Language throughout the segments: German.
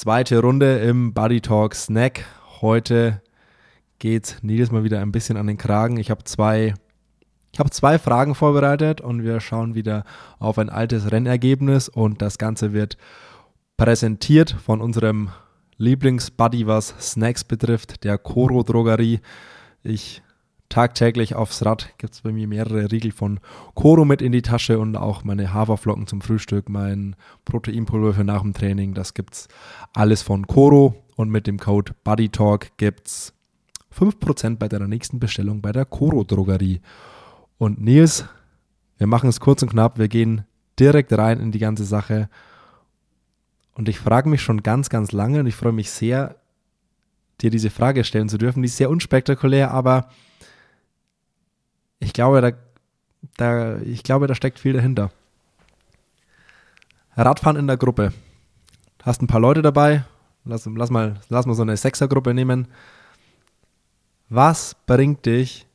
Zweite Runde im Buddy Talk Snack. Heute geht Nils mal wieder ein bisschen an den Kragen. Ich habe zwei, ich habe zwei Fragen vorbereitet und wir schauen wieder auf ein altes Rennergebnis und das Ganze wird präsentiert von unserem Lieblingsbuddy, was Snacks betrifft, der Coro Drogerie. Ich tagtäglich aufs Rad gibt es bei mir mehrere Riegel von Coro mit in die Tasche und auch meine Haferflocken zum Frühstück, mein Proteinpulver für nach dem Training. Das gibt's alles von Coro und mit dem Code BuddyTalk gibt's 5% bei deiner nächsten Bestellung bei der Coro Drogerie. Und Nils, wir machen es kurz und knapp, wir gehen direkt rein in die ganze Sache. Und ich frage mich schon ganz, ganz lange und ich freue mich sehr, dir diese Frage stellen zu dürfen. Die ist sehr unspektakulär, aber ich glaube, da, da, ich glaube, da steckt viel dahinter. Radfahren in der Gruppe. Hast ein paar Leute dabei. Lass, lass, mal, lass mal so eine Sechsergruppe nehmen. Was bringt dich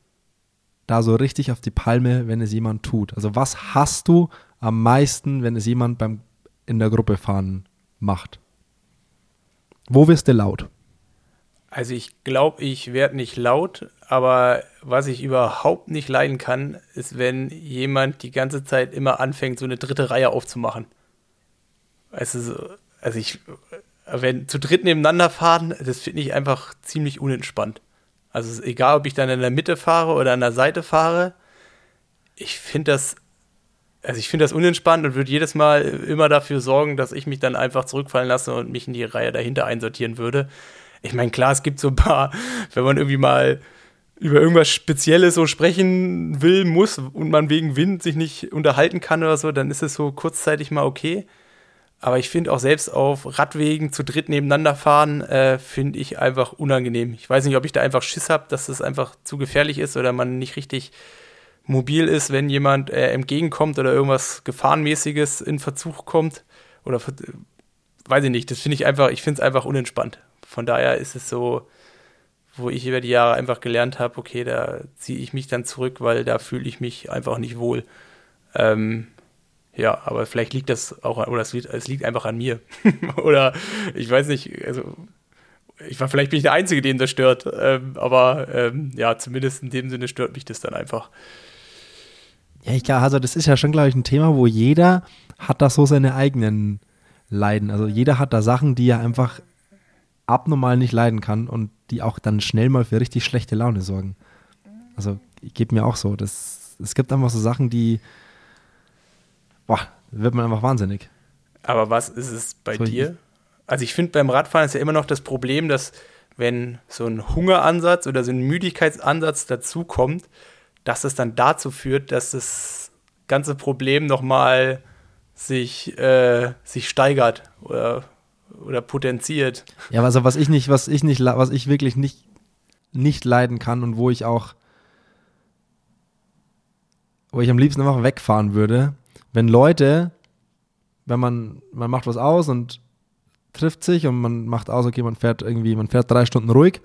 da so richtig auf die Palme, wenn es jemand tut? Also was hast du am meisten, wenn es jemand beim in der Gruppe fahren macht? Wo wirst du laut? Also ich glaube, ich werde nicht laut, aber was ich überhaupt nicht leiden kann, ist, wenn jemand die ganze Zeit immer anfängt, so eine dritte Reihe aufzumachen. Also, also ich, wenn zu dritt nebeneinander fahren, das finde ich einfach ziemlich unentspannt. Also egal, ob ich dann in der Mitte fahre oder an der Seite fahre. Ich finde das, also ich finde das unentspannt und würde jedes Mal immer dafür sorgen, dass ich mich dann einfach zurückfallen lasse und mich in die Reihe dahinter einsortieren würde ich meine, klar, es gibt so ein paar, wenn man irgendwie mal über irgendwas Spezielles so sprechen will, muss und man wegen Wind sich nicht unterhalten kann oder so, dann ist es so kurzzeitig mal okay. Aber ich finde auch selbst auf Radwegen zu dritt nebeneinander fahren, äh, finde ich einfach unangenehm. Ich weiß nicht, ob ich da einfach Schiss habe, dass das einfach zu gefährlich ist oder man nicht richtig mobil ist, wenn jemand äh, entgegenkommt oder irgendwas Gefahrenmäßiges in Verzug kommt. Oder weiß ich nicht, das finde ich einfach, ich finde es einfach unentspannt von daher ist es so, wo ich über die Jahre einfach gelernt habe, okay, da ziehe ich mich dann zurück, weil da fühle ich mich einfach nicht wohl. Ähm, ja, aber vielleicht liegt das auch, oder es liegt, es liegt einfach an mir. oder ich weiß nicht, also ich war vielleicht bin ich der Einzige, den das stört. Ähm, aber ähm, ja, zumindest in dem Sinne stört mich das dann einfach. Ja, ich glaube, also das ist ja schon, glaube ich, ein Thema, wo jeder hat da so seine eigenen Leiden. Also jeder hat da Sachen, die er einfach abnormal nicht leiden kann und die auch dann schnell mal für richtig schlechte Laune sorgen. Also geht mir auch so. Das, es gibt einfach so Sachen, die, boah, wird man einfach wahnsinnig. Aber was ist es bei so, dir? Also ich finde beim Radfahren ist ja immer noch das Problem, dass wenn so ein Hungeransatz oder so ein Müdigkeitsansatz dazukommt, dass es dann dazu führt, dass das ganze Problem nochmal sich, äh, sich steigert oder oder potenziert. Ja, also was ich nicht, was ich nicht, was ich wirklich nicht, nicht leiden kann und wo ich auch, wo ich am liebsten einfach wegfahren würde, wenn Leute, wenn man, man macht was aus und trifft sich und man macht aus, okay, man fährt irgendwie, man fährt drei Stunden ruhig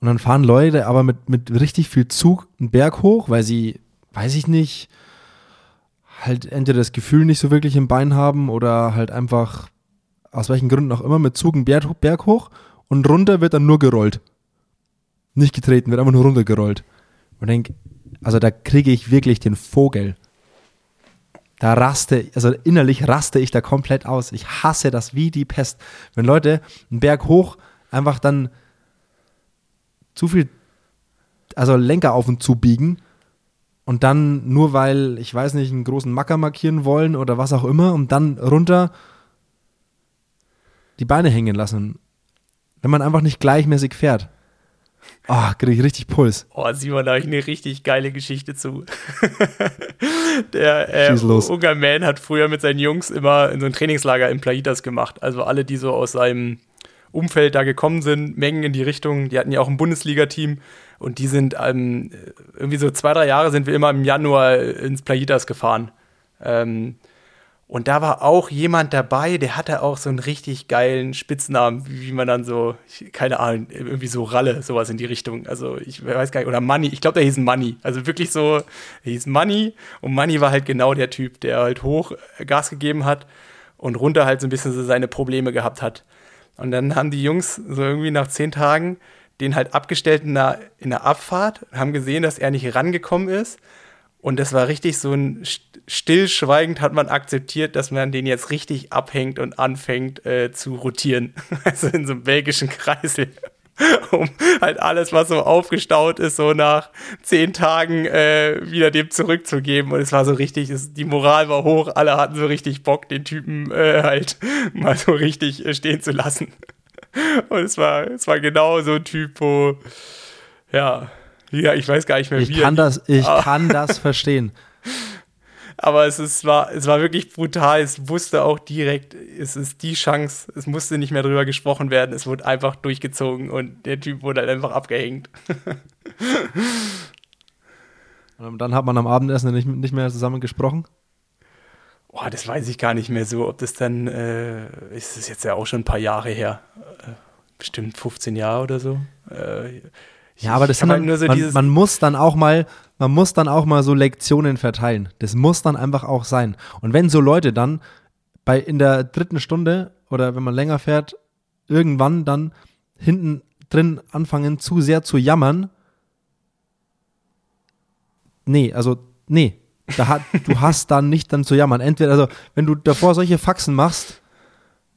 und dann fahren Leute aber mit, mit richtig viel Zug einen Berg hoch, weil sie, weiß ich nicht, halt entweder das Gefühl nicht so wirklich im Bein haben oder halt einfach aus welchen Gründen auch immer, mit Zug einen Berg, Berg hoch und runter wird dann nur gerollt. Nicht getreten, wird einfach nur runtergerollt. Und denke, also da kriege ich wirklich den Vogel. Da raste, also innerlich raste ich da komplett aus. Ich hasse das wie die Pest. Wenn Leute einen Berg hoch einfach dann zu viel, also Lenker auf und zu biegen und dann nur weil, ich weiß nicht, einen großen Macker markieren wollen oder was auch immer und dann runter die Beine hängen lassen. Wenn man einfach nicht gleichmäßig fährt. Oh, kriege ich richtig Puls. Oh, Simon, da habe ich eine richtig geile Geschichte zu. der äh, Ungar Man hat früher mit seinen Jungs immer in so ein Trainingslager in Plaitas gemacht. Also alle, die so aus seinem Umfeld da gekommen sind, Mengen in die Richtung. Die hatten ja auch ein Bundesliga-Team und die sind ähm, irgendwie so zwei, drei Jahre sind wir immer im Januar ins Plaitas gefahren. Ähm, und da war auch jemand dabei, der hatte auch so einen richtig geilen Spitznamen, wie man dann so, keine Ahnung, irgendwie so Ralle, sowas in die Richtung. Also ich weiß gar nicht, oder Money, ich glaube, der hieß Money. Also wirklich so, der hieß Money und Money war halt genau der Typ, der halt hoch Gas gegeben hat und runter halt so ein bisschen so seine Probleme gehabt hat. Und dann haben die Jungs so irgendwie nach zehn Tagen den halt abgestellt in der, in der Abfahrt, haben gesehen, dass er nicht rangekommen ist. Und das war richtig so ein stillschweigend hat man akzeptiert, dass man den jetzt richtig abhängt und anfängt äh, zu rotieren. Also in so einem belgischen Kreisel. um halt alles, was so aufgestaut ist, so nach zehn Tagen äh, wieder dem zurückzugeben. Und es war so richtig, es, die Moral war hoch, alle hatten so richtig Bock, den Typen äh, halt mal so richtig äh, stehen zu lassen. Und es war, es war genau so ein Typ, wo, ja, ja, ich weiß gar nicht mehr, ich wie. Kann das, ich kann das verstehen. Aber es, ist, war, es war wirklich brutal. Es wusste auch direkt, es ist die Chance, es musste nicht mehr drüber gesprochen werden. Es wurde einfach durchgezogen und der Typ wurde halt einfach abgehängt. und dann hat man am Abendessen nicht, nicht mehr zusammen gesprochen? Boah, das weiß ich gar nicht mehr so, ob das dann, äh, ist es jetzt ja auch schon ein paar Jahre her, äh, bestimmt 15 Jahre oder so. Äh, ja, aber das sind halt nur so man, man muss dann auch mal, man muss dann auch mal so Lektionen verteilen. Das muss dann einfach auch sein. Und wenn so Leute dann bei in der dritten Stunde oder wenn man länger fährt, irgendwann dann hinten drin anfangen zu sehr zu jammern, nee, also nee, da hat, du hast dann nicht dann zu jammern. Entweder, also wenn du davor solche Faxen machst,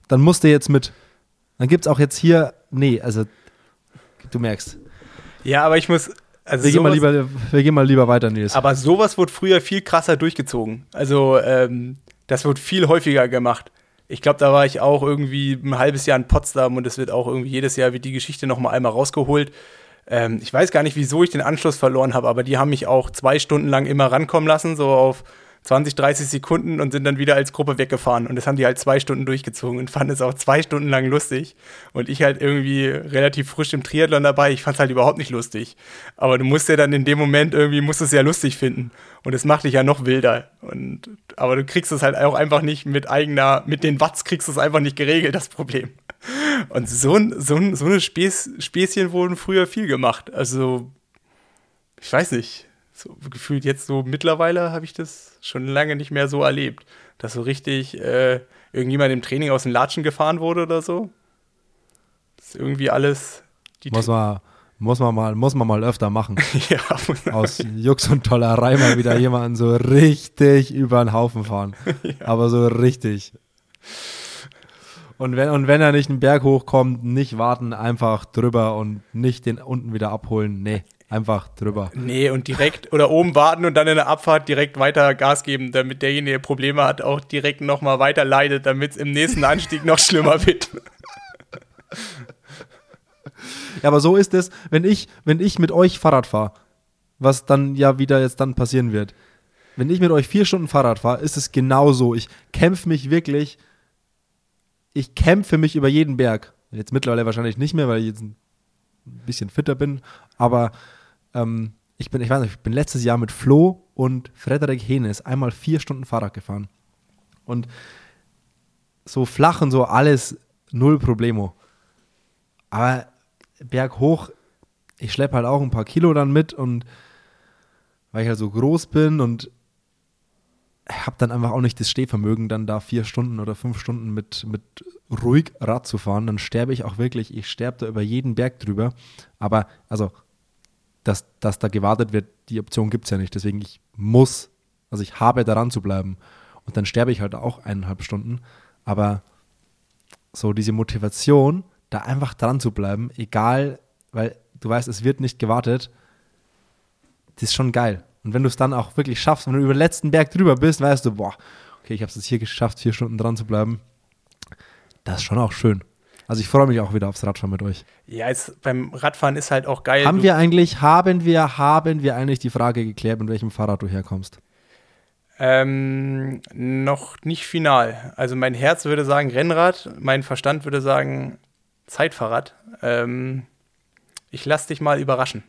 dann musst du jetzt mit. Dann gibt es auch jetzt hier, nee, also du merkst. Ja, aber ich muss. Also wir, gehen mal lieber, wir gehen mal lieber weiter, Nils. Aber sowas wurde früher viel krasser durchgezogen. Also, ähm, das wird viel häufiger gemacht. Ich glaube, da war ich auch irgendwie ein halbes Jahr in Potsdam und es wird auch irgendwie jedes Jahr wird die Geschichte noch mal einmal rausgeholt. Ähm, ich weiß gar nicht, wieso ich den Anschluss verloren habe, aber die haben mich auch zwei Stunden lang immer rankommen lassen, so auf 20, 30 Sekunden und sind dann wieder als Gruppe weggefahren. Und das haben die halt zwei Stunden durchgezogen und fanden es auch zwei Stunden lang lustig. Und ich halt irgendwie relativ frisch im Triathlon dabei. Ich fand es halt überhaupt nicht lustig. Aber du musst ja dann in dem Moment irgendwie, musst es ja lustig finden. Und es macht dich ja noch wilder. Und, aber du kriegst es halt auch einfach nicht mit eigener, mit den Watts kriegst du es einfach nicht geregelt, das Problem. Und so, so, so eine Späß, Späßchen wurden früher viel gemacht. Also, ich weiß nicht so gefühlt jetzt so mittlerweile habe ich das schon lange nicht mehr so erlebt, dass so richtig äh, irgendjemand im Training aus den Latschen gefahren wurde oder so. Das ist irgendwie alles. muss man, muss man mal, muss man mal öfter machen. ja, aus Jux und Tollerei mal wieder jemanden so richtig über den Haufen fahren. ja. Aber so richtig. Und wenn, und wenn er nicht einen Berg hochkommt, nicht warten, einfach drüber und nicht den unten wieder abholen. Nee. Einfach drüber. Nee, und direkt oder oben warten und dann in der Abfahrt direkt weiter Gas geben, damit derjenige, der Probleme hat, auch direkt nochmal weiter leidet, damit es im nächsten Anstieg noch schlimmer wird. Ja, aber so ist es, wenn ich, wenn ich mit euch Fahrrad fahre, was dann ja wieder jetzt dann passieren wird. Wenn ich mit euch vier Stunden Fahrrad fahre, ist es genauso. Ich kämpfe mich wirklich, ich kämpfe mich über jeden Berg. Jetzt mittlerweile wahrscheinlich nicht mehr, weil ich jetzt ein bisschen fitter bin, aber ähm, ich bin, ich weiß nicht, ich bin letztes Jahr mit Flo und Frederik Henes einmal vier Stunden Fahrrad gefahren. Und so flach und so alles null Problemo. Aber berghoch, ich schleppe halt auch ein paar Kilo dann mit und weil ich halt so groß bin und habe dann einfach auch nicht das Stehvermögen, dann da vier Stunden oder fünf Stunden mit, mit ruhig Rad zu fahren. Dann sterbe ich auch wirklich, ich sterbe da über jeden Berg drüber. Aber also dass, dass da gewartet wird, die Option gibt es ja nicht. Deswegen ich muss, also ich habe daran zu bleiben. Und dann sterbe ich halt auch eineinhalb Stunden. Aber so diese Motivation, da einfach dran zu bleiben, egal, weil du weißt, es wird nicht gewartet, das ist schon geil. Und wenn du es dann auch wirklich schaffst, wenn du über den letzten Berg drüber bist, weißt du, boah, okay, ich habe es hier geschafft, vier Stunden dran zu bleiben. Das ist schon auch schön. Also ich freue mich auch wieder aufs Radfahren mit euch. Ja, jetzt, beim Radfahren ist halt auch geil. Haben wir eigentlich, haben wir, haben wir eigentlich die Frage geklärt, mit welchem Fahrrad du herkommst? Ähm, noch nicht final. Also mein Herz würde sagen Rennrad, mein Verstand würde sagen Zeitfahrrad. Ähm, ich lass dich mal überraschen.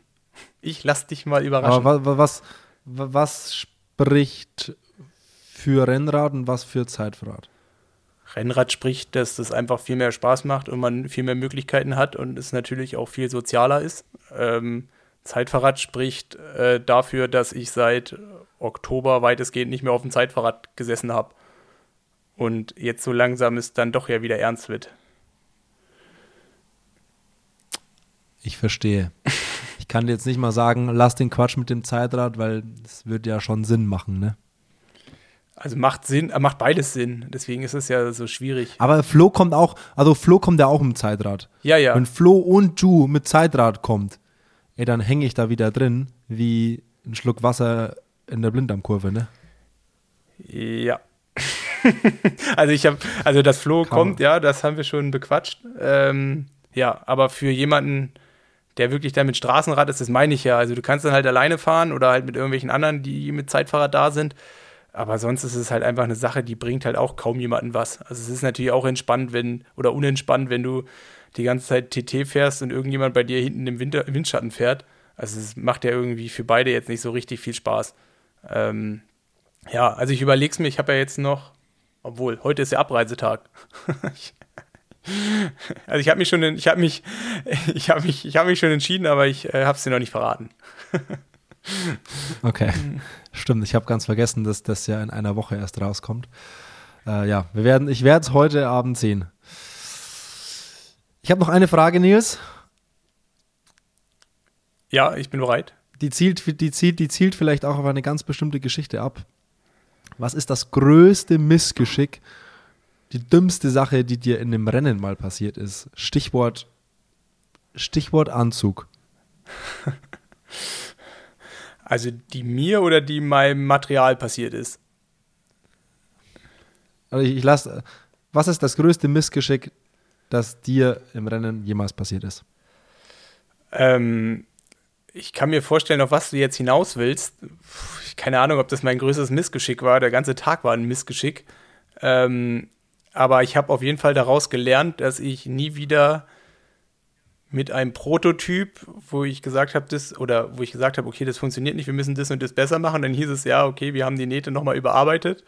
Ich lass dich mal überraschen. Aber was, was, was spricht für Rennrad und was für Zeitfahrrad? Rennrad spricht, dass das einfach viel mehr Spaß macht und man viel mehr Möglichkeiten hat und es natürlich auch viel sozialer ist. Ähm, Zeitfahrrad spricht äh, dafür, dass ich seit Oktober weitestgehend nicht mehr auf dem Zeitfahrrad gesessen habe. Und jetzt so langsam es dann doch ja wieder ernst wird. Ich verstehe. Ich kann jetzt nicht mal sagen, lass den Quatsch mit dem Zeitrad, weil das würde ja schon Sinn machen, ne? Also macht Sinn, äh, macht beides Sinn. Deswegen ist es ja so schwierig. Aber Flo kommt auch, also Flo kommt ja auch im Zeitrad. Ja, ja. Wenn Flo und Ju mit Zeitrad kommt, ey, dann hänge ich da wieder drin, wie ein Schluck Wasser in der Blinddarmkurve, ne? Ja. also ich habe, also das Flo Kann kommt, ja, das haben wir schon bequatscht. Ähm, ja, aber für jemanden, der wirklich dann mit Straßenrad ist, das meine ich ja. Also du kannst dann halt alleine fahren oder halt mit irgendwelchen anderen, die mit Zeitfahrrad da sind. Aber sonst ist es halt einfach eine Sache, die bringt halt auch kaum jemanden was. Also es ist natürlich auch entspannt, wenn, oder unentspannt, wenn du die ganze Zeit TT fährst und irgendjemand bei dir hinten im, Winter, im Windschatten fährt. Also es macht ja irgendwie für beide jetzt nicht so richtig viel Spaß. Ähm, ja, also ich überlege es mir, ich habe ja jetzt noch, obwohl, heute ist der Abreisetag. also ich habe mich schon, ich habe mich, ich habe mich, ich habe mich schon entschieden, aber ich äh, habe es dir noch nicht verraten. Okay, stimmt. Ich habe ganz vergessen, dass das ja in einer Woche erst rauskommt. Äh, ja, wir werden, ich werde es heute Abend sehen. Ich habe noch eine Frage, Nils. Ja, ich bin bereit. Die zielt, die, zielt, die zielt vielleicht auch auf eine ganz bestimmte Geschichte ab. Was ist das größte Missgeschick, die dümmste Sache, die dir in einem Rennen mal passiert ist? Stichwort, Stichwort Anzug. Also die mir oder die meinem Material passiert ist? Also ich, ich lasse. Was ist das größte Missgeschick, das dir im Rennen jemals passiert ist? Ähm, ich kann mir vorstellen, auf was du jetzt hinaus willst. Keine Ahnung, ob das mein größtes Missgeschick war. Der ganze Tag war ein Missgeschick. Ähm, aber ich habe auf jeden Fall daraus gelernt, dass ich nie wieder mit einem Prototyp, wo ich gesagt habe, das oder wo ich gesagt habe, okay, das funktioniert nicht, wir müssen das und das besser machen. Dann hieß es ja, okay, wir haben die Nähte nochmal überarbeitet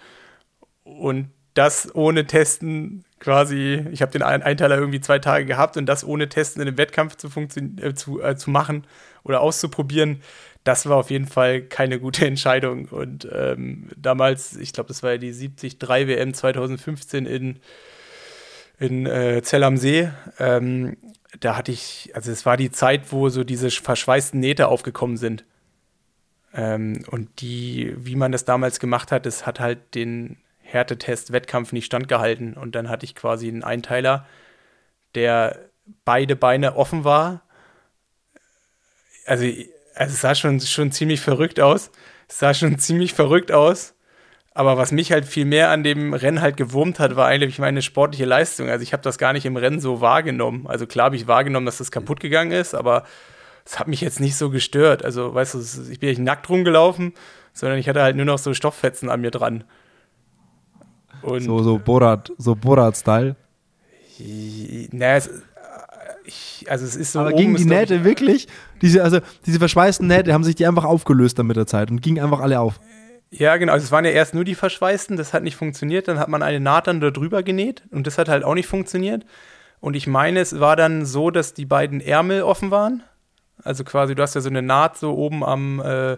und das ohne Testen quasi, ich habe den Einteiler irgendwie zwei Tage gehabt und das ohne Testen in einem Wettkampf zu, äh, zu, äh, zu machen oder auszuprobieren, das war auf jeden Fall keine gute Entscheidung. Und ähm, damals, ich glaube, das war ja die 73 WM 2015 in, in äh, Zell am See. Ähm, da hatte ich, also es war die Zeit, wo so diese verschweißten Nähte aufgekommen sind. Ähm, und die, wie man das damals gemacht hat, das hat halt den Härtetest-Wettkampf nicht standgehalten. Und dann hatte ich quasi einen Einteiler, der beide Beine offen war. Also, also es sah schon, schon ziemlich verrückt aus. Es sah schon ziemlich verrückt aus. Aber was mich halt viel mehr an dem Rennen halt gewurmt hat, war eigentlich meine sportliche Leistung. Also ich habe das gar nicht im Rennen so wahrgenommen. Also klar habe ich wahrgenommen, dass das kaputt gegangen ist, aber es hat mich jetzt nicht so gestört. Also weißt du, ich bin nicht nackt rumgelaufen, sondern ich hatte halt nur noch so Stofffetzen an mir dran. Und so so Borat, so Borat-Style. Naja, es, ich, also es ist so. Aber gingen die Nähte wirklich? Diese, also diese verschweißten Nähte haben sich die einfach aufgelöst dann mit der Zeit und gingen einfach alle auf. Ja, genau. Also es waren ja erst nur die verschweißten, das hat nicht funktioniert. Dann hat man eine Naht dann da drüber genäht und das hat halt auch nicht funktioniert. Und ich meine, es war dann so, dass die beiden Ärmel offen waren. Also quasi, du hast ja so eine Naht so oben am äh,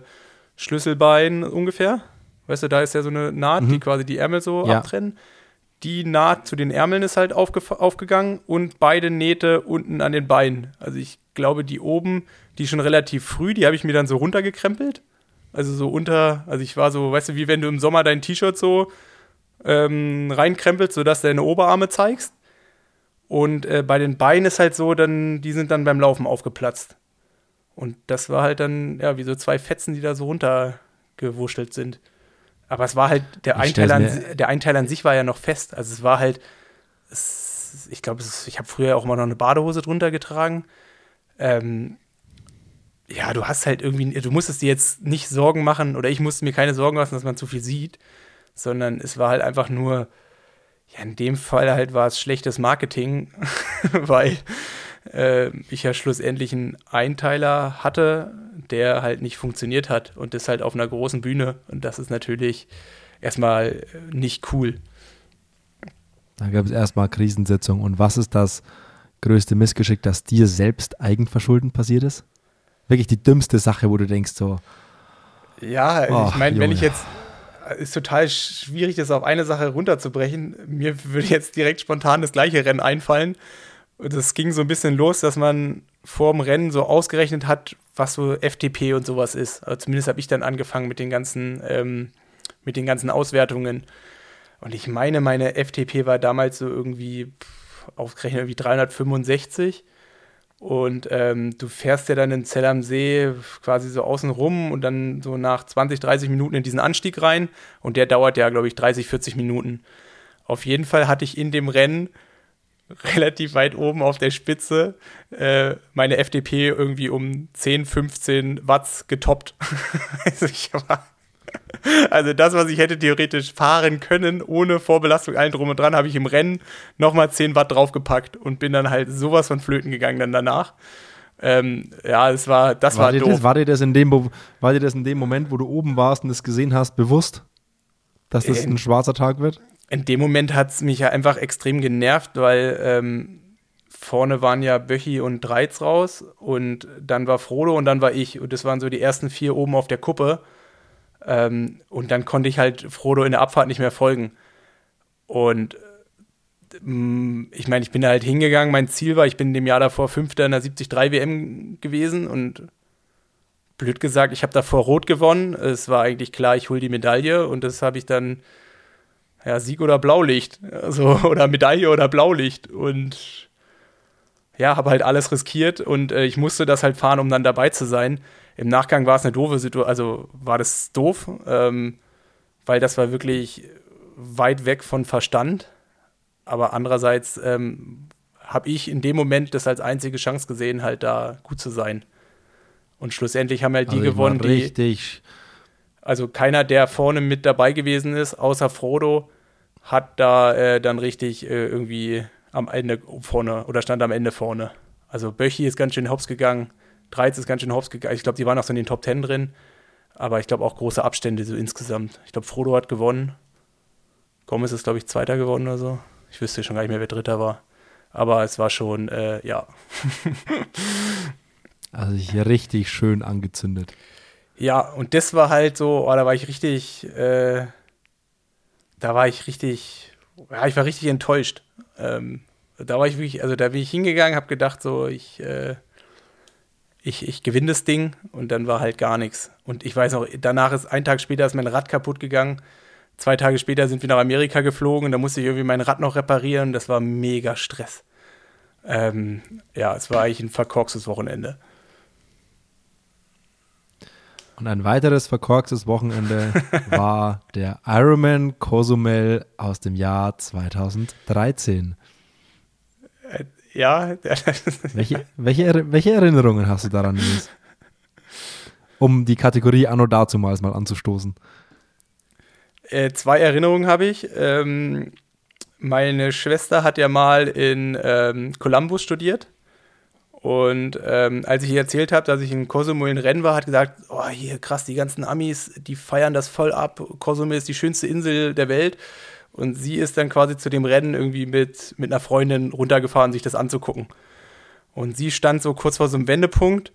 Schlüsselbein ungefähr. Weißt du, da ist ja so eine Naht, mhm. die quasi die Ärmel so ja. abtrennen. Die Naht zu den Ärmeln ist halt aufge aufgegangen und beide Nähte unten an den Beinen. Also ich glaube, die oben, die schon relativ früh, die habe ich mir dann so runtergekrempelt. Also so unter, also ich war so, weißt du, wie wenn du im Sommer dein T-Shirt so ähm, reinkrempelst, sodass du deine Oberarme zeigst. Und äh, bei den Beinen ist halt so, dann, die sind dann beim Laufen aufgeplatzt. Und das war halt dann, ja, wie so zwei Fetzen, die da so runtergewurschtelt sind. Aber es war halt, der Einteiler, an, der Einteiler an sich war ja noch fest. Also es war halt, es, ich glaube, ich habe früher auch mal noch eine Badehose drunter getragen. Ähm, ja, du hast halt irgendwie, du musstest dir jetzt nicht Sorgen machen oder ich musste mir keine Sorgen machen, dass man zu viel sieht, sondern es war halt einfach nur, ja, in dem Fall halt war es schlechtes Marketing, weil äh, ich ja schlussendlich einen Einteiler hatte, der halt nicht funktioniert hat und das halt auf einer großen Bühne und das ist natürlich erstmal nicht cool. Da gab es erstmal Krisensitzung und was ist das größte Missgeschick, das dir selbst eigenverschuldend passiert ist? Wirklich die dümmste Sache, wo du denkst so. Ja, oh, ich meine, wenn ich jetzt ist total schwierig, das auf eine Sache runterzubrechen. Mir würde jetzt direkt spontan das gleiche Rennen einfallen. Das ging so ein bisschen los, dass man vorm Rennen so ausgerechnet hat, was so FTP und sowas ist. Also zumindest habe ich dann angefangen mit den ganzen, ähm, mit den ganzen Auswertungen. Und ich meine, meine FTP war damals so irgendwie pff, ausgerechnet irgendwie 365. Und ähm, du fährst ja dann in Zell am See quasi so außen rum und dann so nach 20, 30 Minuten in diesen Anstieg rein. Und der dauert ja, glaube ich, 30, 40 Minuten. Auf jeden Fall hatte ich in dem Rennen relativ weit oben auf der Spitze äh, meine FDP irgendwie um 10, 15 Watts getoppt. also, ich war, also das, was ich hätte theoretisch fahren können, ohne Vorbelastung allen drum und dran, habe ich im Rennen nochmal 10 Watt draufgepackt und bin dann halt sowas von flöten gegangen dann danach. Ähm, ja, es war, das war, war doof. Das, war, dir das in dem, war dir das in dem Moment, wo du oben warst und das gesehen hast, bewusst, dass das ähm, ein schwarzer Tag wird? in dem Moment hat es mich ja einfach extrem genervt, weil ähm, vorne waren ja Böchi und Dreiz raus und dann war Frodo und dann war ich und das waren so die ersten vier oben auf der Kuppe ähm, und dann konnte ich halt Frodo in der Abfahrt nicht mehr folgen und ähm, ich meine, ich bin da halt hingegangen, mein Ziel war, ich bin in dem Jahr davor Fünfter in der 73 WM gewesen und blöd gesagt, ich habe davor Rot gewonnen, es war eigentlich klar, ich hole die Medaille und das habe ich dann ja, Sieg oder Blaulicht. Also, oder Medaille oder Blaulicht. Und ja, habe halt alles riskiert und äh, ich musste das halt fahren, um dann dabei zu sein. Im Nachgang war es eine doofe Situation, also war das doof, ähm, weil das war wirklich weit weg von Verstand. Aber andererseits ähm, habe ich in dem Moment das als einzige Chance gesehen, halt da gut zu sein. Und schlussendlich haben halt also die gewonnen, richtig, die also keiner, der vorne mit dabei gewesen ist, außer Frodo, hat da äh, dann richtig äh, irgendwie am Ende vorne oder stand am Ende vorne. Also Böchi ist ganz schön hops gegangen, Dreiz ist ganz schön hops gegangen. Ich glaube, die waren auch so in den Top Ten drin. Aber ich glaube auch große Abstände so insgesamt. Ich glaube, Frodo hat gewonnen. Gomez ist, glaube ich, Zweiter geworden oder so. Ich wüsste schon gar nicht mehr, wer Dritter war. Aber es war schon, äh, ja. also ich richtig schön angezündet. Ja, und das war halt so, oh, da war ich richtig, äh, da war ich richtig, ja, ich war richtig enttäuscht. Ähm, da war ich wirklich, also da bin ich hingegangen, habe gedacht, so, ich, äh, ich, ich gewinne das Ding und dann war halt gar nichts. Und ich weiß noch, danach ist ein Tag später ist mein Rad kaputt gegangen. Zwei Tage später sind wir nach Amerika geflogen und da musste ich irgendwie mein Rad noch reparieren. Das war mega Stress. Ähm, ja, es war eigentlich ein verkorkstes Wochenende. Und ein weiteres verkorkstes Wochenende war der Ironman Cozumel aus dem Jahr 2013. Ja. welche, welche, welche Erinnerungen hast du daran, Nils? Um die Kategorie Anno dazumals mal anzustoßen. Äh, zwei Erinnerungen habe ich. Ähm, meine Schwester hat ja mal in ähm, Columbus studiert und ähm, als ich ihr erzählt habe, dass ich in Cozumel in Rennen war, hat gesagt, oh, hier krass, die ganzen Amis, die feiern das voll ab. Cozumel ist die schönste Insel der Welt. Und sie ist dann quasi zu dem Rennen irgendwie mit, mit einer Freundin runtergefahren, sich das anzugucken. Und sie stand so kurz vor so einem Wendepunkt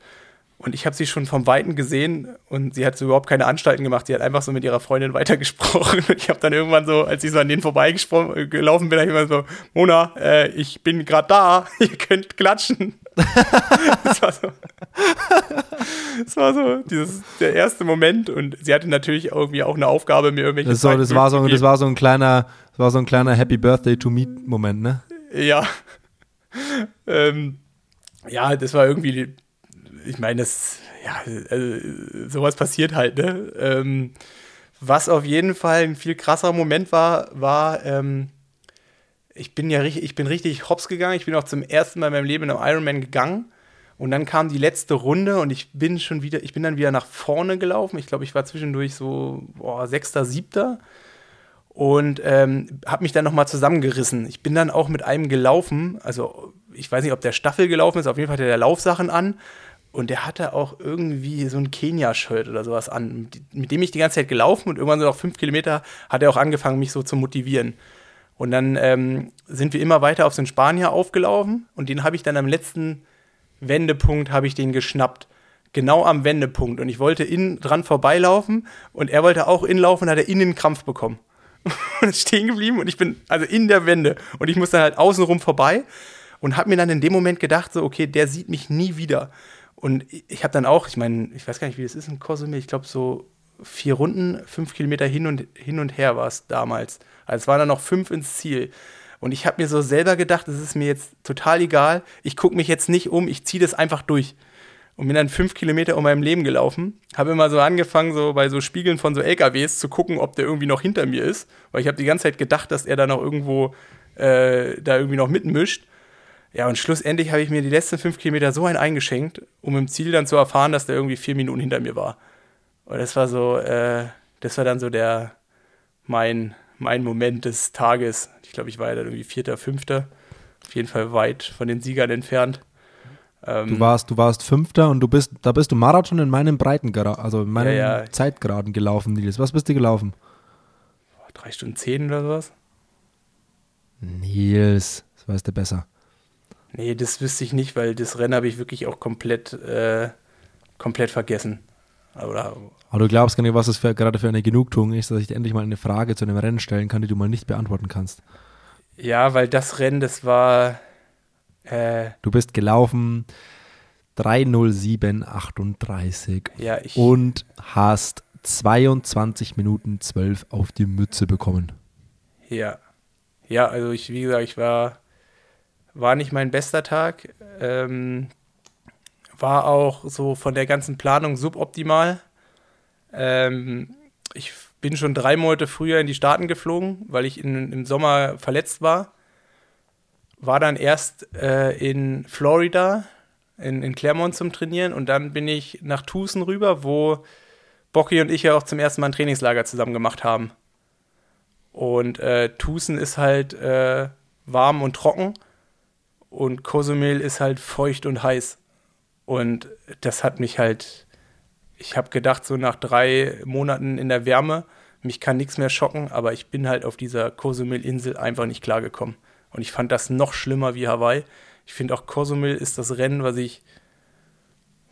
und ich habe sie schon vom Weiten gesehen und sie hat so überhaupt keine Anstalten gemacht. Sie hat einfach so mit ihrer Freundin weitergesprochen. Und ich habe dann irgendwann so, als ich so an denen vorbeigelaufen bin, habe ich immer so, Mona, äh, ich bin gerade da, ihr könnt klatschen. das war so, das war so dieses, der erste Moment und sie hatte natürlich irgendwie auch eine Aufgabe, mir irgendwelche das, so, das war so, das war so ein kleiner, das war so ein kleiner Happy Birthday to Me Moment, ne? Ja. ähm, ja, das war irgendwie ich meine, das, ja, also, sowas passiert halt, ne? Ähm, was auf jeden Fall ein viel krasser Moment war, war, ähm, ich bin ja richtig, ich bin richtig hops gegangen. Ich bin auch zum ersten Mal in meinem Leben in einem Ironman gegangen. Und dann kam die letzte Runde und ich bin schon wieder, ich bin dann wieder nach vorne gelaufen. Ich glaube, ich war zwischendurch so boah, Sechster, Siebter und ähm, habe mich dann nochmal zusammengerissen. Ich bin dann auch mit einem gelaufen, also ich weiß nicht, ob der Staffel gelaufen ist, auf jeden Fall hatte der Laufsachen an und der hatte auch irgendwie so ein Kenia-Shirt oder sowas an, mit dem ich die ganze Zeit gelaufen und irgendwann so nach fünf Kilometer hat er auch angefangen, mich so zu motivieren. Und dann ähm, sind wir immer weiter auf einen Spanier aufgelaufen und den habe ich dann am letzten Wendepunkt habe ich den geschnappt. Genau am Wendepunkt. Und ich wollte innen dran vorbeilaufen und er wollte auch innen laufen und hat er innen einen Krampf bekommen. und ist stehen geblieben und ich bin also in der Wende und ich muss dann halt außenrum vorbei und habe mir dann in dem Moment gedacht, so, okay, der sieht mich nie wieder. Und ich habe dann auch, ich meine, ich weiß gar nicht, wie das ist in Kosumel, ich glaube so vier Runden, fünf Kilometer hin und, hin und her war es damals. Also es waren dann noch fünf ins Ziel. Und ich habe mir so selber gedacht, es ist mir jetzt total egal, ich gucke mich jetzt nicht um, ich ziehe das einfach durch. Und bin dann fünf Kilometer um meinem Leben gelaufen. Habe immer so angefangen, so bei so Spiegeln von so LKWs zu gucken, ob der irgendwie noch hinter mir ist. Weil ich habe die ganze Zeit gedacht, dass er da noch irgendwo, äh, da irgendwie noch mitmischt. Ja, und schlussendlich habe ich mir die letzten fünf Kilometer so ein eingeschenkt, um im Ziel dann zu erfahren, dass der irgendwie vier Minuten hinter mir war. Und das war so, äh, das war dann so der, mein, mein Moment des Tages. Ich glaube, ich war ja dann irgendwie Vierter, Fünfter. Auf jeden Fall weit von den Siegern entfernt. Ähm, du warst, du warst Fünfter und du bist, da bist du Marathon in meinem Breitengrad, also in meinem ja, ja. Zeitgraden gelaufen, Nils. Was bist du gelaufen? Drei Stunden zehn oder sowas? Nils, das weißt du besser. Nee, das wüsste ich nicht, weil das Rennen habe ich wirklich auch komplett, äh, komplett vergessen. Aber, Aber du glaubst gar nicht, was das für, gerade für eine Genugtuung ist, dass ich dir endlich mal eine Frage zu einem Rennen stellen kann, die du mal nicht beantworten kannst. Ja, weil das Rennen, das war. Äh, du bist gelaufen 30738 ja, ich, und hast 22 Minuten 12 auf die Mütze bekommen. Ja. Ja, also ich, wie gesagt, ich war war nicht mein bester Tag. Ähm, war auch so von der ganzen Planung suboptimal. Ähm, ich bin schon drei Monate früher in die Staaten geflogen, weil ich in, im Sommer verletzt war. War dann erst äh, in Florida, in, in Claremont zum Trainieren und dann bin ich nach Tucson rüber, wo Bocky und ich ja auch zum ersten Mal ein Trainingslager zusammen gemacht haben. Und äh, Tucson ist halt äh, warm und trocken und Cozumel ist halt feucht und heiß. Und das hat mich halt, ich habe gedacht, so nach drei Monaten in der Wärme, mich kann nichts mehr schocken, aber ich bin halt auf dieser Cozumel-Insel einfach nicht klargekommen. Und ich fand das noch schlimmer wie Hawaii. Ich finde auch Cozumel ist das Rennen, was ich,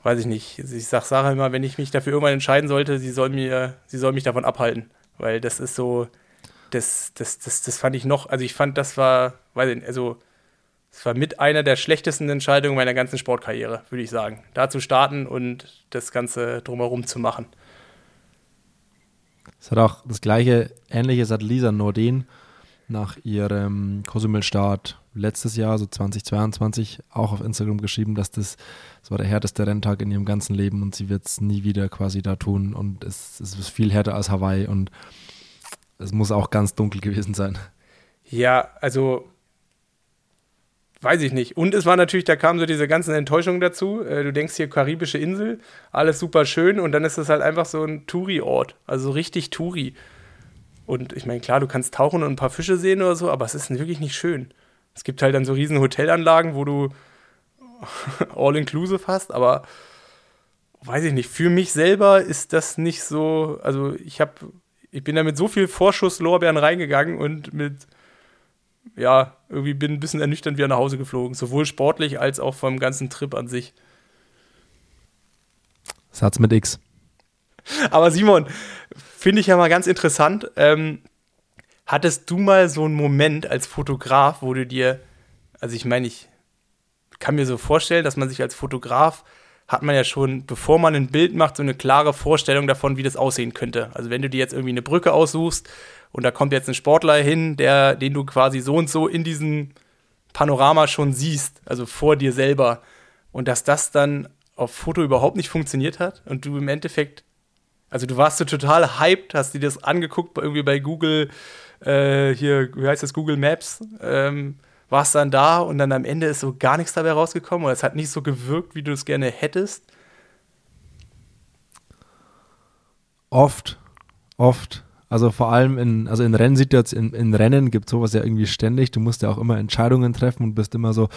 weiß ich nicht, ich sag Sarah immer, wenn ich mich dafür irgendwann entscheiden sollte, sie soll mir, sie soll mich davon abhalten. Weil das ist so, das, das, das, das fand ich noch, also ich fand, das war, weiß ich nicht, also es war mit einer der schlechtesten Entscheidungen meiner ganzen Sportkarriere, würde ich sagen. Da zu starten und das Ganze drumherum zu machen. Es hat auch das gleiche, ähnliches hat Lisa Nordin nach ihrem Cozumel-Start letztes Jahr, so 2022, auch auf Instagram geschrieben, dass das, das war der härteste Renntag in ihrem ganzen Leben und sie wird es nie wieder quasi da tun und es, es ist viel härter als Hawaii und es muss auch ganz dunkel gewesen sein. Ja, also weiß ich nicht. Und es war natürlich, da kamen so diese ganzen Enttäuschungen dazu. Äh, du denkst hier karibische Insel, alles super schön und dann ist es halt einfach so ein Touri-Ort, also richtig Touri. Und ich meine, klar, du kannst tauchen und ein paar Fische sehen oder so, aber es ist wirklich nicht schön. Es gibt halt dann so riesen Hotelanlagen, wo du all-inclusive hast, aber weiß ich nicht, für mich selber ist das nicht so, also ich habe, ich bin da mit so viel Vorschusslorbeeren reingegangen und mit ja, irgendwie bin ein bisschen ernüchternd wieder nach Hause geflogen. Sowohl sportlich als auch vom ganzen Trip an sich. Satz mit X. Aber Simon, finde ich ja mal ganz interessant. Ähm, hattest du mal so einen Moment als Fotograf, wo du dir, also ich meine, ich kann mir so vorstellen, dass man sich als Fotograf hat man ja schon, bevor man ein Bild macht, so eine klare Vorstellung davon, wie das aussehen könnte. Also wenn du dir jetzt irgendwie eine Brücke aussuchst und da kommt jetzt ein Sportler hin, der, den du quasi so und so in diesem Panorama schon siehst, also vor dir selber. Und dass das dann auf Foto überhaupt nicht funktioniert hat und du im Endeffekt, also du warst so total hyped, hast dir das angeguckt, irgendwie bei Google, äh, hier, wie heißt das, Google Maps, ähm, warst dann da und dann am Ende ist so gar nichts dabei rausgekommen oder es hat nicht so gewirkt, wie du es gerne hättest. Oft, oft. Also vor allem in, also in Rennsituationen, in, in Rennen gibt es sowas ja irgendwie ständig. Du musst ja auch immer Entscheidungen treffen und bist immer so,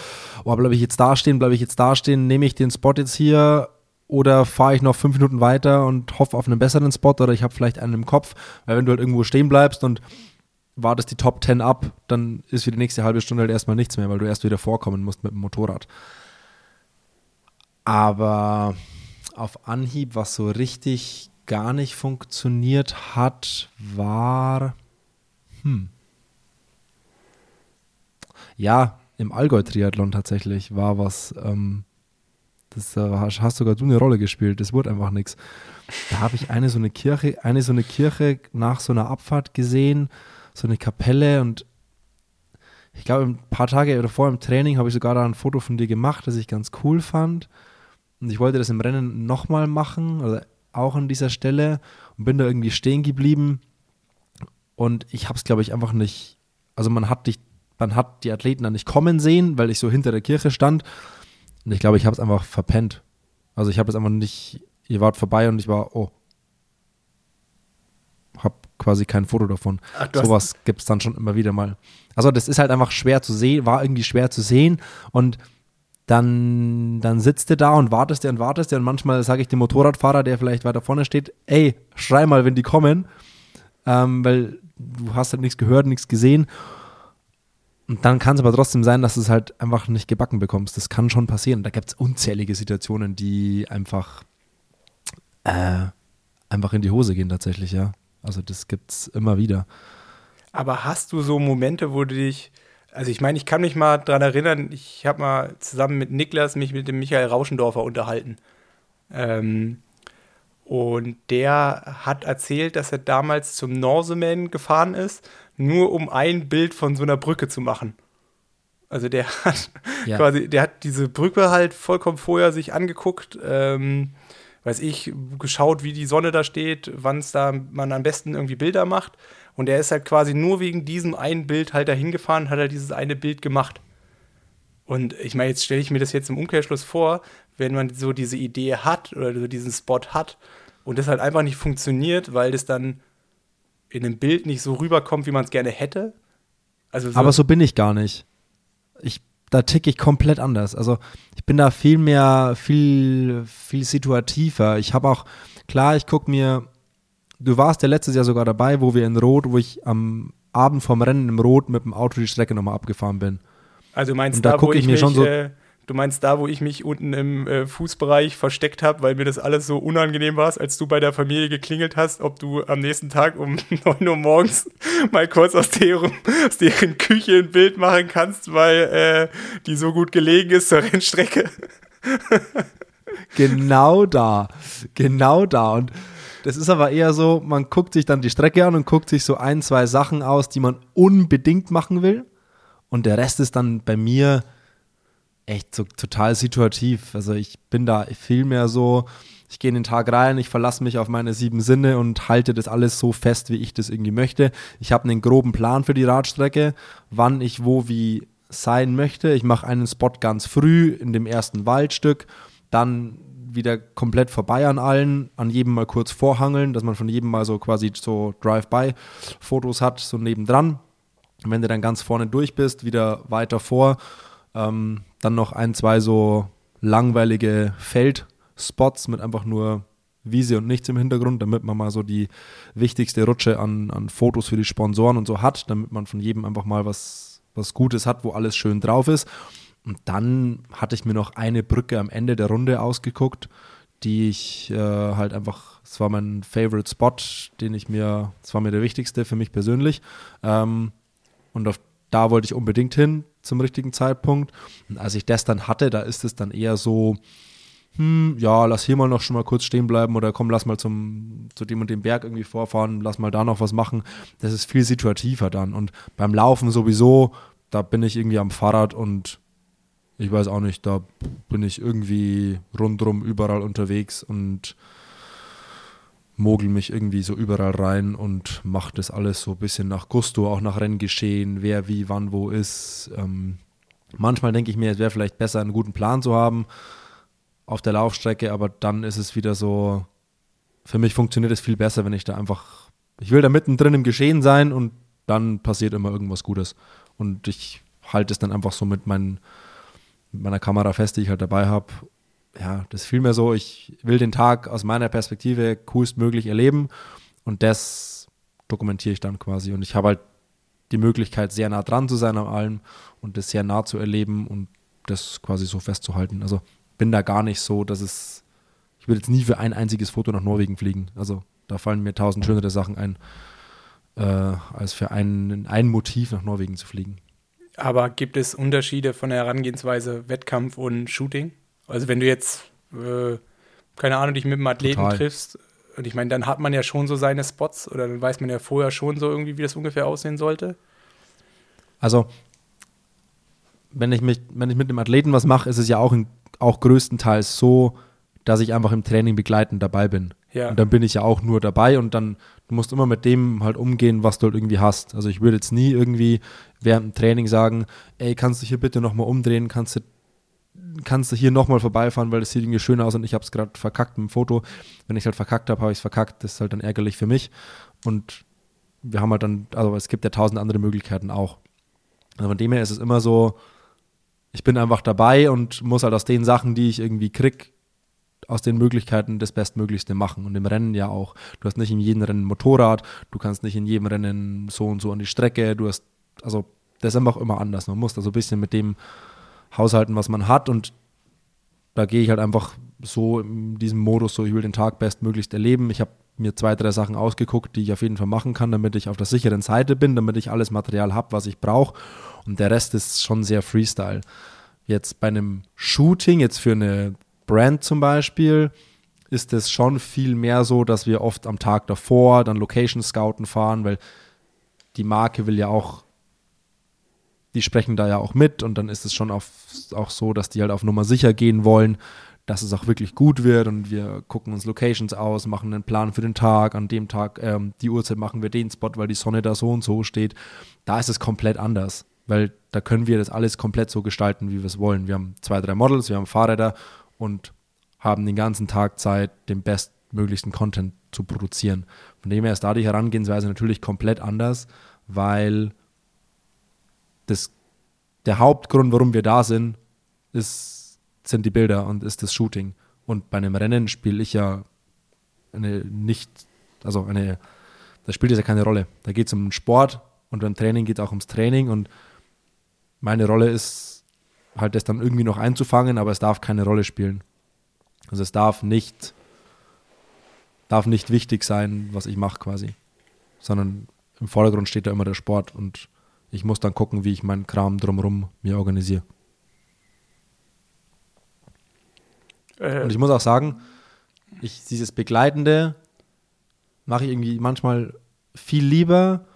oh, bleibe ich jetzt da bleibe ich jetzt da stehen, nehme ich den Spot jetzt hier oder fahre ich noch fünf Minuten weiter und hoffe auf einen besseren Spot oder ich habe vielleicht einen im Kopf. Weil wenn du halt irgendwo stehen bleibst und wartest die Top 10 ab, dann ist für die nächste halbe Stunde halt erstmal nichts mehr, weil du erst wieder vorkommen musst mit dem Motorrad. Aber auf Anhieb, was so richtig gar nicht funktioniert hat, war. Hm. Ja, im Allgäu-Triathlon tatsächlich war was, ähm, das äh, hast, sogar du eine Rolle gespielt, das wurde einfach nichts. Da habe ich eine so eine Kirche, eine so eine Kirche nach so einer Abfahrt gesehen, so eine Kapelle und ich glaube, ein paar Tage oder vor im Training habe ich sogar da ein Foto von dir gemacht, das ich ganz cool fand. Und ich wollte das im Rennen nochmal machen, also auch an dieser Stelle und bin da irgendwie stehen geblieben. Und ich habe es, glaube ich, einfach nicht, also man hat dich, man hat die Athleten dann nicht kommen sehen, weil ich so hinter der Kirche stand. Und ich glaube, ich habe es einfach verpennt. Also ich habe es einfach nicht, ihr wart vorbei und ich war, oh, habe quasi kein Foto davon. Ach, Sowas gibt es dann schon immer wieder mal. Also das ist halt einfach schwer zu sehen, war irgendwie schwer zu sehen und dann, dann sitzt du da und wartest dir und wartest dir und manchmal sage ich dem Motorradfahrer, der vielleicht weiter vorne steht, ey, schrei mal, wenn die kommen, ähm, weil du hast halt nichts gehört, nichts gesehen. Und dann kann es aber trotzdem sein, dass du es halt einfach nicht gebacken bekommst. Das kann schon passieren. Da gibt es unzählige Situationen, die einfach, äh, einfach in die Hose gehen tatsächlich, ja. Also das gibt es immer wieder. Aber hast du so Momente, wo du dich, also ich meine, ich kann mich mal daran erinnern, ich habe mal zusammen mit Niklas mich mit dem Michael Rauschendorfer unterhalten. Ähm, und der hat erzählt, dass er damals zum Norseman gefahren ist, nur um ein Bild von so einer Brücke zu machen. Also der hat ja. quasi, der hat diese Brücke halt vollkommen vorher sich angeguckt, ähm, weiß ich, geschaut, wie die Sonne da steht, wann es da man am besten irgendwie Bilder macht. Und er ist halt quasi nur wegen diesem einen Bild halt dahin gefahren, hat er dieses eine Bild gemacht. Und ich meine, jetzt stelle ich mir das jetzt im Umkehrschluss vor, wenn man so diese Idee hat oder so diesen Spot hat und das halt einfach nicht funktioniert, weil das dann in einem Bild nicht so rüberkommt, wie man es gerne hätte. Also so Aber so bin ich gar nicht. Ich da ticke ich komplett anders. Also ich bin da viel mehr, viel, viel situativer. Ich habe auch, klar, ich gucke mir, du warst ja letztes Jahr sogar dabei, wo wir in Rot, wo ich am Abend vom Rennen im Rot mit dem Auto die Strecke nochmal abgefahren bin. Also meinst du, da, da wo ich, ich mir mich, schon so äh, Du meinst da, wo ich mich unten im äh, Fußbereich versteckt habe, weil mir das alles so unangenehm war, als du bei der Familie geklingelt hast, ob du am nächsten Tag um 9 Uhr morgens mal kurz aus deren, aus deren Küche ein Bild machen kannst, weil äh, die so gut gelegen ist zur Rennstrecke. genau da. Genau da. Und das ist aber eher so, man guckt sich dann die Strecke an und guckt sich so ein, zwei Sachen aus, die man unbedingt machen will. Und der Rest ist dann bei mir echt so total situativ. Also ich bin da viel mehr so, ich gehe in den Tag rein, ich verlasse mich auf meine sieben Sinne und halte das alles so fest, wie ich das irgendwie möchte. Ich habe einen groben Plan für die Radstrecke, wann ich wo wie sein möchte. Ich mache einen Spot ganz früh in dem ersten Waldstück, dann wieder komplett vorbei an allen, an jedem mal kurz vorhangeln, dass man von jedem mal so quasi so Drive-by-Fotos hat, so nebendran. Und wenn du dann ganz vorne durch bist, wieder weiter vor. Ähm, dann noch ein, zwei so langweilige Feldspots mit einfach nur Wiese und nichts im Hintergrund, damit man mal so die wichtigste Rutsche an, an Fotos für die Sponsoren und so hat, damit man von jedem einfach mal was, was Gutes hat, wo alles schön drauf ist. Und dann hatte ich mir noch eine Brücke am Ende der Runde ausgeguckt, die ich äh, halt einfach, es war mein Favorite Spot, den ich mir, es war mir der wichtigste für mich persönlich. Ähm, und auf da wollte ich unbedingt hin zum richtigen Zeitpunkt. Und als ich das dann hatte, da ist es dann eher so, hm, ja, lass hier mal noch schon mal kurz stehen bleiben oder komm, lass mal zum, zu dem und dem Berg irgendwie vorfahren, lass mal da noch was machen. Das ist viel situativer dann. Und beim Laufen sowieso, da bin ich irgendwie am Fahrrad und ich weiß auch nicht, da bin ich irgendwie rundrum überall unterwegs und mogel mich irgendwie so überall rein und mache das alles so ein bisschen nach Gusto, auch nach Renngeschehen, wer wie, wann, wo ist. Ähm, manchmal denke ich mir, es wäre vielleicht besser, einen guten Plan zu haben auf der Laufstrecke, aber dann ist es wieder so, für mich funktioniert es viel besser, wenn ich da einfach, ich will da mittendrin im Geschehen sein und dann passiert immer irgendwas Gutes. Und ich halte es dann einfach so mit, mein, meiner Kamera fest, die ich halt dabei habe ja, das ist vielmehr so, ich will den Tag aus meiner Perspektive coolstmöglich erleben und das dokumentiere ich dann quasi. Und ich habe halt die Möglichkeit, sehr nah dran zu sein an allem und das sehr nah zu erleben und das quasi so festzuhalten. Also bin da gar nicht so, dass es, ich will jetzt nie für ein einziges Foto nach Norwegen fliegen. Also da fallen mir tausend schönere Sachen ein, äh, als für ein, ein Motiv nach Norwegen zu fliegen. Aber gibt es Unterschiede von der Herangehensweise Wettkampf und Shooting? Also wenn du jetzt, äh, keine Ahnung, dich mit einem Athleten Total. triffst, und ich meine, dann hat man ja schon so seine Spots oder dann weiß man ja vorher schon so irgendwie, wie das ungefähr aussehen sollte. Also, wenn ich, mich, wenn ich mit einem Athleten was mache, ist es ja auch, in, auch größtenteils so, dass ich einfach im Training begleitend dabei bin. Ja. Und dann bin ich ja auch nur dabei und dann, du musst immer mit dem halt umgehen, was du halt irgendwie hast. Also ich würde jetzt nie irgendwie während dem Training sagen, ey, kannst du hier bitte nochmal umdrehen, kannst du kannst du hier nochmal vorbeifahren, weil das sieht irgendwie schön aus und ich habe es gerade verkackt mit dem Foto. Wenn ich halt verkackt habe, habe ich es verkackt. Das ist halt dann ärgerlich für mich. Und wir haben halt dann, also es gibt ja tausend andere Möglichkeiten auch. Also von dem her ist es immer so, ich bin einfach dabei und muss halt aus den Sachen, die ich irgendwie krieg, aus den Möglichkeiten das Bestmöglichste machen. Und im Rennen ja auch. Du hast nicht in jedem Rennen ein Motorrad, du kannst nicht in jedem Rennen so und so an die Strecke, du hast, also das ist einfach immer anders. Man muss da so ein bisschen mit dem haushalten, was man hat und da gehe ich halt einfach so in diesem Modus, so ich will den Tag bestmöglichst erleben. Ich habe mir zwei, drei Sachen ausgeguckt, die ich auf jeden Fall machen kann, damit ich auf der sicheren Seite bin, damit ich alles Material habe, was ich brauche. Und der Rest ist schon sehr Freestyle. Jetzt bei einem Shooting, jetzt für eine Brand zum Beispiel, ist es schon viel mehr so, dass wir oft am Tag davor dann Location Scouten fahren, weil die Marke will ja auch, die sprechen da ja auch mit und dann ist es schon auf, auch so, dass die halt auf Nummer sicher gehen wollen, dass es auch wirklich gut wird und wir gucken uns Locations aus, machen einen Plan für den Tag, an dem Tag, ähm, die Uhrzeit machen wir den Spot, weil die Sonne da so und so steht. Da ist es komplett anders, weil da können wir das alles komplett so gestalten, wie wir es wollen. Wir haben zwei, drei Models, wir haben Fahrräder und haben den ganzen Tag Zeit, den bestmöglichsten Content zu produzieren. Von dem her ist da die Herangehensweise natürlich komplett anders, weil das, der Hauptgrund, warum wir da sind, ist, sind die Bilder und ist das Shooting. Und bei einem Rennen spiele ich ja eine nicht, also eine, da spielt es ja keine Rolle. Da geht es um Sport und beim Training geht es auch ums Training und meine Rolle ist halt das dann irgendwie noch einzufangen, aber es darf keine Rolle spielen. Also es darf nicht, darf nicht wichtig sein, was ich mache quasi, sondern im Vordergrund steht da immer der Sport und ich muss dann gucken, wie ich meinen Kram drumherum mir organisiere. Äh. Und ich muss auch sagen, ich, dieses Begleitende mache ich irgendwie manchmal viel lieber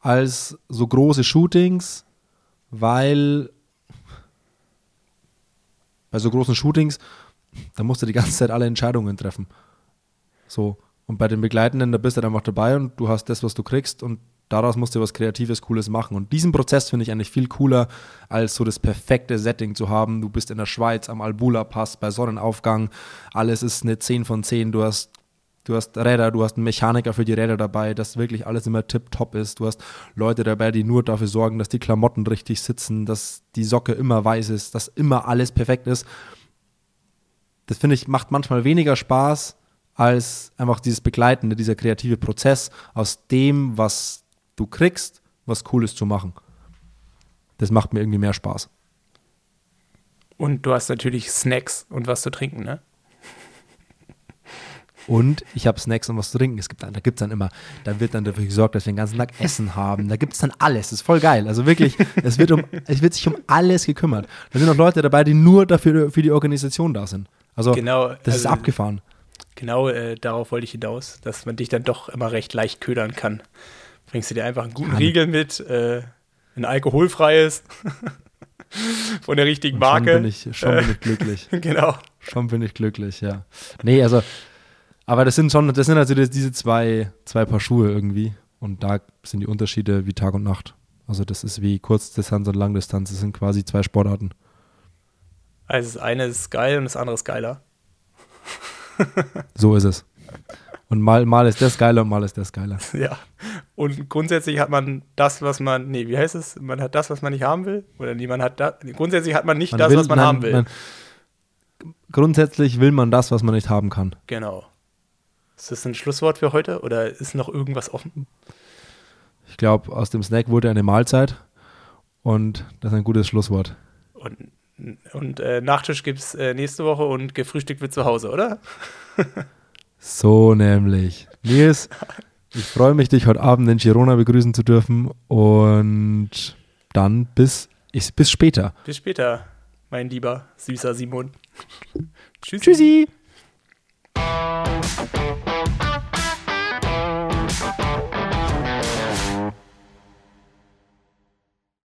als so große Shootings, weil bei so großen Shootings, da musst du die ganze Zeit alle Entscheidungen treffen. So. Und bei den Begleitenden, da bist du dann einfach dabei und du hast das, was du kriegst und daraus musst du was Kreatives, Cooles machen. Und diesen Prozess finde ich eigentlich viel cooler, als so das perfekte Setting zu haben. Du bist in der Schweiz am Albula-Pass bei Sonnenaufgang. Alles ist eine 10 von 10. Du hast, du hast Räder, du hast einen Mechaniker für die Räder dabei, dass wirklich alles immer tipptopp ist. Du hast Leute dabei, die nur dafür sorgen, dass die Klamotten richtig sitzen, dass die Socke immer weiß ist, dass immer alles perfekt ist. Das finde ich macht manchmal weniger Spaß als einfach dieses begleitende, dieser kreative Prozess aus dem, was du kriegst, was Cooles zu machen. Das macht mir irgendwie mehr Spaß. Und du hast natürlich Snacks und was zu trinken, ne? Und ich habe Snacks und was zu trinken. Es gibt dann, da gibt es dann immer, da wird dann dafür gesorgt, dass wir den ganzen Tag Essen haben. Da gibt es dann alles. Das ist voll geil. Also wirklich, es wird, um, es wird sich um alles gekümmert. Da sind auch Leute dabei, die nur dafür für die Organisation da sind. Also genau, das also, ist abgefahren. Genau äh, darauf wollte ich hinaus, dass man dich dann doch immer recht leicht ködern kann. Bringst du dir einfach einen guten ja, Riegel mit, äh, ein alkoholfreies, von der richtigen Marke. Schon bin ich, schon bin ich glücklich. genau. Schon bin ich glücklich, ja. Nee, also, aber das sind schon, das sind also diese zwei, zwei Paar Schuhe irgendwie. Und da sind die Unterschiede wie Tag und Nacht. Also das ist wie Kurzdistanz und Langdistanz. Das sind quasi zwei Sportarten. Also das eine ist geil und das andere ist geiler. so ist es. Und mal, mal ist das geiler und mal ist das geiler. Ja. Und grundsätzlich hat man das, was man, nee, wie heißt es? Man hat das, was man nicht haben will? Oder niemand hat das. Grundsätzlich hat man nicht man das, will, was man nein, haben will. Man, grundsätzlich will man das, was man nicht haben kann. Genau. Ist das ein Schlusswort für heute oder ist noch irgendwas offen? Ich glaube, aus dem Snack wurde eine Mahlzeit und das ist ein gutes Schlusswort. Und, und äh, Nachtisch gibt es äh, nächste Woche und gefrühstückt wird zu Hause, oder? So nämlich. Nils, ich freue mich, dich heute Abend in Girona begrüßen zu dürfen und dann bis ich, bis später. Bis später, mein lieber, süßer Simon. Tschüssi. Tschüssi. Música